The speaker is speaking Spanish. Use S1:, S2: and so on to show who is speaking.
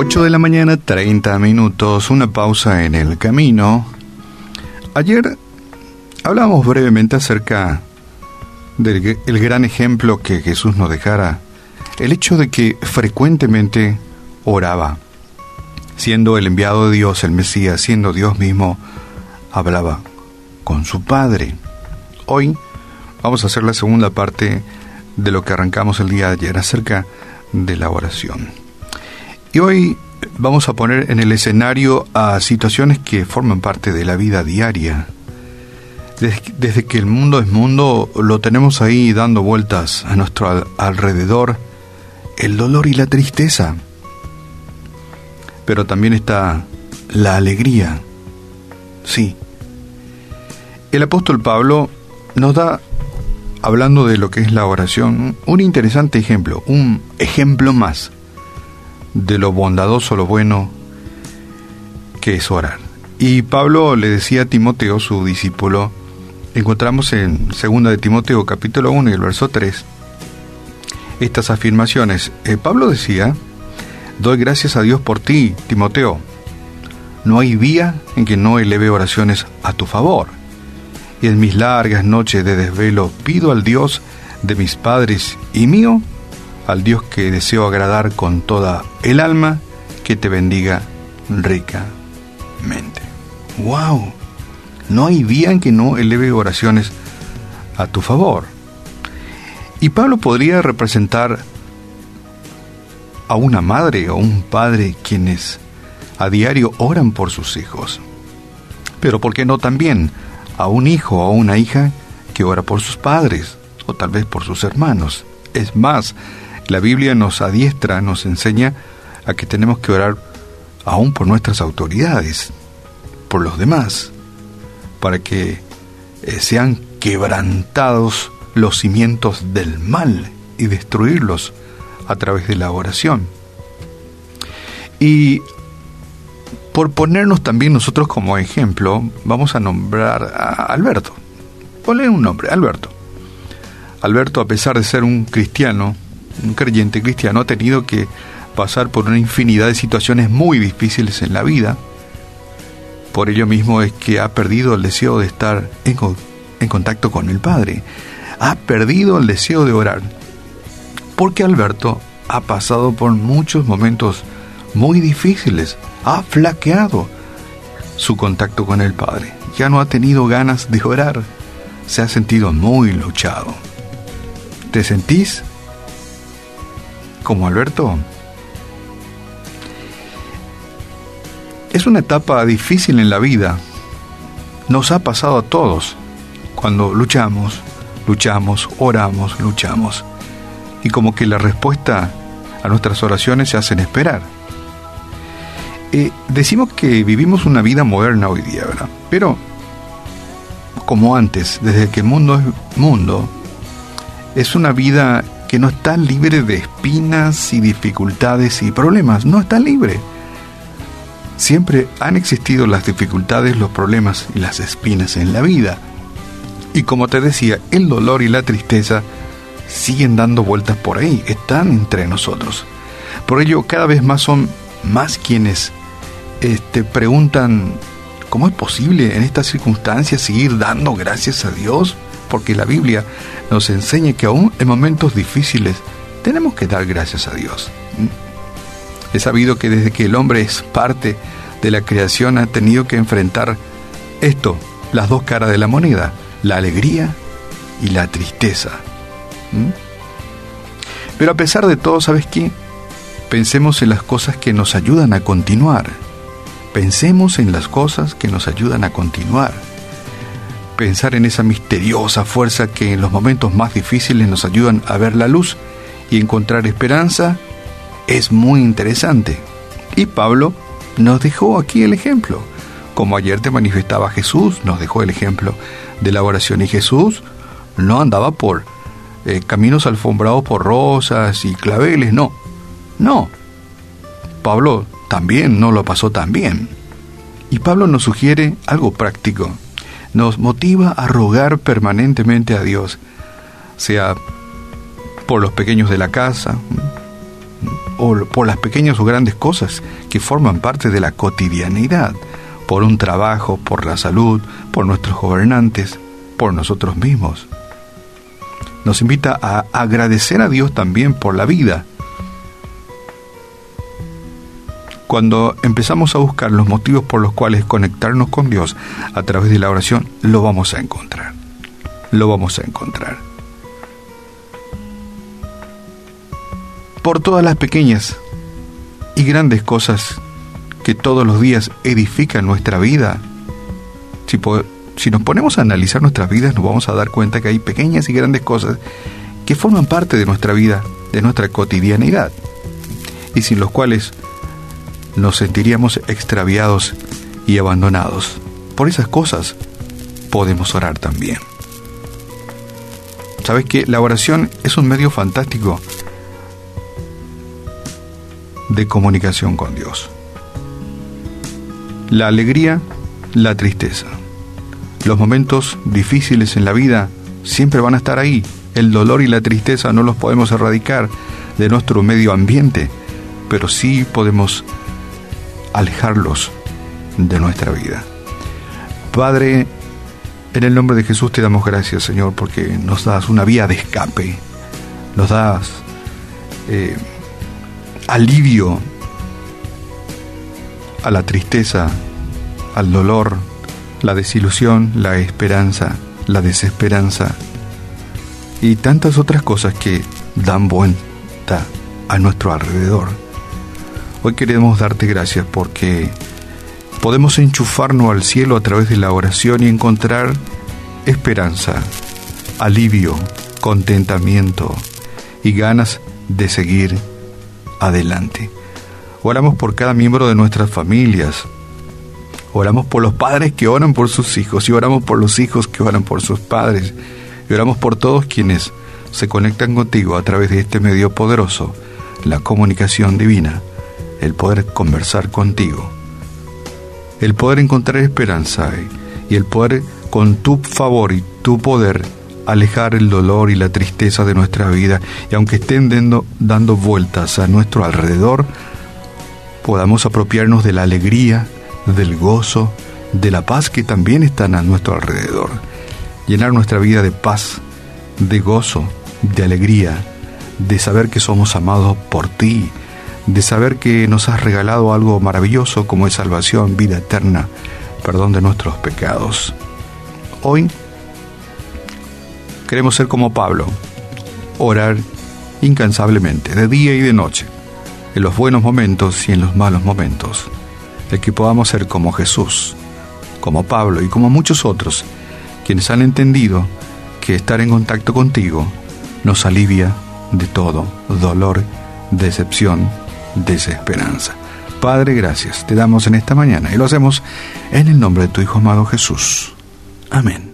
S1: 8 de la mañana, 30 minutos, una pausa en el camino. Ayer hablamos brevemente acerca del el gran ejemplo que Jesús nos dejara, el hecho de que frecuentemente oraba, siendo el enviado de Dios, el Mesías, siendo Dios mismo, hablaba con su Padre. Hoy vamos a hacer la segunda parte de lo que arrancamos el día de ayer acerca de la oración. Y hoy vamos a poner en el escenario a situaciones que forman parte de la vida diaria. Desde, que el mundo es mundo, lo tenemos ahí dando vueltas a nuestro alrededor, el dolor y la tristeza. Pero también está la alegría. Sí. El apóstol Pablo nos da, hablando de lo que es la oración, un interesante ejemplo, un ejemplo más de lo bondadoso, lo bueno que es orar. Y Pablo le decía a Timoteo, su discípulo, encontramos en 2 de Timoteo capítulo 1 y el verso 3, estas afirmaciones. Eh, Pablo decía, doy gracias a Dios por ti, Timoteo. No hay día en que no eleve oraciones a tu favor. Y en mis largas noches de desvelo pido al Dios de mis padres y mío al Dios que deseo agradar con toda el alma, que te bendiga ricamente. ¡Wow! No hay día en que no eleve oraciones a tu favor. Y Pablo podría representar a una madre o un padre quienes a diario oran por sus hijos. Pero ¿por qué no también a un hijo o una hija que ora por sus padres o tal vez por sus hermanos? Es más, la Biblia nos adiestra, nos enseña a que tenemos que orar aún por nuestras autoridades, por los demás, para que eh, sean quebrantados los cimientos del mal y destruirlos a través de la oración. Y por ponernos también nosotros como ejemplo, vamos a nombrar a Alberto. Ponle un nombre, Alberto. Alberto, a pesar de ser un cristiano, un creyente cristiano ha tenido que pasar por una infinidad de situaciones muy difíciles en la vida. Por ello mismo es que ha perdido el deseo de estar en, contacto con el Padre. Ha perdido el deseo de orar. Porque Alberto ha pasado por muchos momentos muy difíciles. Ha flaqueado su contacto con el Padre. Ya no ha tenido ganas de orar. Se ha sentido muy luchado. ¿Te sentís como Alberto. Es una etapa difícil en la vida. Nos ha pasado a todos cuando luchamos, luchamos, oramos, luchamos. Y como que la respuesta a nuestras oraciones se hacen esperar. Eh, decimos que vivimos una vida moderna hoy día, ¿verdad? Pero, como antes, desde que el mundo es mundo, es una vida que no está libre de espinas y dificultades y problemas, no está libre. Siempre han existido las dificultades, los problemas y las espinas en la vida. Y como te decía, el dolor y la tristeza siguen dando vueltas por ahí, están entre nosotros. Por ello, cada vez más son más quienes este, preguntan, ¿cómo es posible en estas circunstancias seguir dando gracias a Dios? Porque la Biblia nos enseña que aún en momentos difíciles tenemos que dar gracias a Dios. He sabido que desde que el hombre es parte de la creación ha tenido que enfrentar esto, las dos caras de la moneda, la alegría y la tristeza. ¿Mm? Pero a pesar de todo, ¿sabes qué? Pensemos en las cosas que nos ayudan a continuar. Pensemos en las cosas que nos ayudan a continuar pensar en esa misteriosa fuerza que en los momentos más difíciles nos ayudan a ver la luz y encontrar esperanza es muy interesante. Y Pablo nos dejó aquí el ejemplo. Como ayer te manifestaba Jesús, nos dejó el ejemplo de la oración. Y Jesús no andaba por eh, caminos alfombrados por rosas y claveles, no. No. Pablo también no lo pasó tan bien. Y Pablo nos sugiere algo práctico nos motiva a rogar permanentemente a Dios, sea por los pequeños de la casa, o por las pequeñas o grandes cosas que forman parte de la cotidianidad, por un trabajo, por la salud, por nuestros gobernantes, por nosotros mismos. Nos invita a agradecer a Dios también por la vida. Cuando empezamos a buscar los motivos por los cuales conectarnos con Dios a través de la oración, lo vamos a encontrar. Lo vamos a encontrar. Por todas las pequeñas y grandes cosas que todos los días edifican nuestra vida. Si, nos ponemos a analizar nuestras vidas, nos vamos a dar cuenta que hay pequeñas y grandes cosas que forman parte de nuestra vida, de nuestra cotidianidad, y sin los cuales nos sentiríamos extraviados y abandonados. Por esas cosas podemos orar también. ¿Sabes que La oración es un medio fantástico de comunicación con Dios la alegría, la tristeza. Los momentos difíciles en la vida siempre van a estar ahí. El dolor y la tristeza no los podemos erradicar de nuestro medio ambiente, pero sí podemos alejarlos de nuestra vida. Padre, en el nombre de Jesús te damos gracias, Señor, porque nos das una vía de escape, nos das eh, alivio a la tristeza, al dolor, la desilusión, la esperanza, la desesperanza y tantas otras cosas que dan vuelta a nuestro alrededor. Hoy queremos darte gracias porque podemos enchufarnos al cielo a través de la oración y encontrar esperanza, alivio, contentamiento y ganas de seguir adelante. Oramos por cada miembro de nuestras familias. Oramos por los padres que oran por sus hijos y oramos por los hijos que oran por sus padres. Y oramos por todos quienes se conectan contigo a través de este medio poderoso, la comunicación divina, el poder conversar contigo, el poder encontrar esperanza y el poder con tu favor y tu poder alejar el dolor y la tristeza de nuestra vida y aunque estén dando, vueltas a nuestro alrededor, podamos apropiarnos de la alegría, del gozo, de la paz que también están a nuestro alrededor. Llenar nuestra vida de paz, de gozo, de alegría, de saber que somos amados por ti, de saber que nos has regalado algo maravilloso como es salvación, vida eterna, perdón de nuestros pecados. Hoy queremos ser como Pablo, orar incansablemente, de día y de noche en los buenos momentos y en los malos momentos, de que podamos ser como Jesús, como Pablo y como muchos otros, quienes han entendido que estar en contacto contigo nos alivia de todo dolor, decepción, desesperanza. Padre, gracias, te damos en esta mañana y lo hacemos en el nombre de tu Hijo amado Jesús. Amén.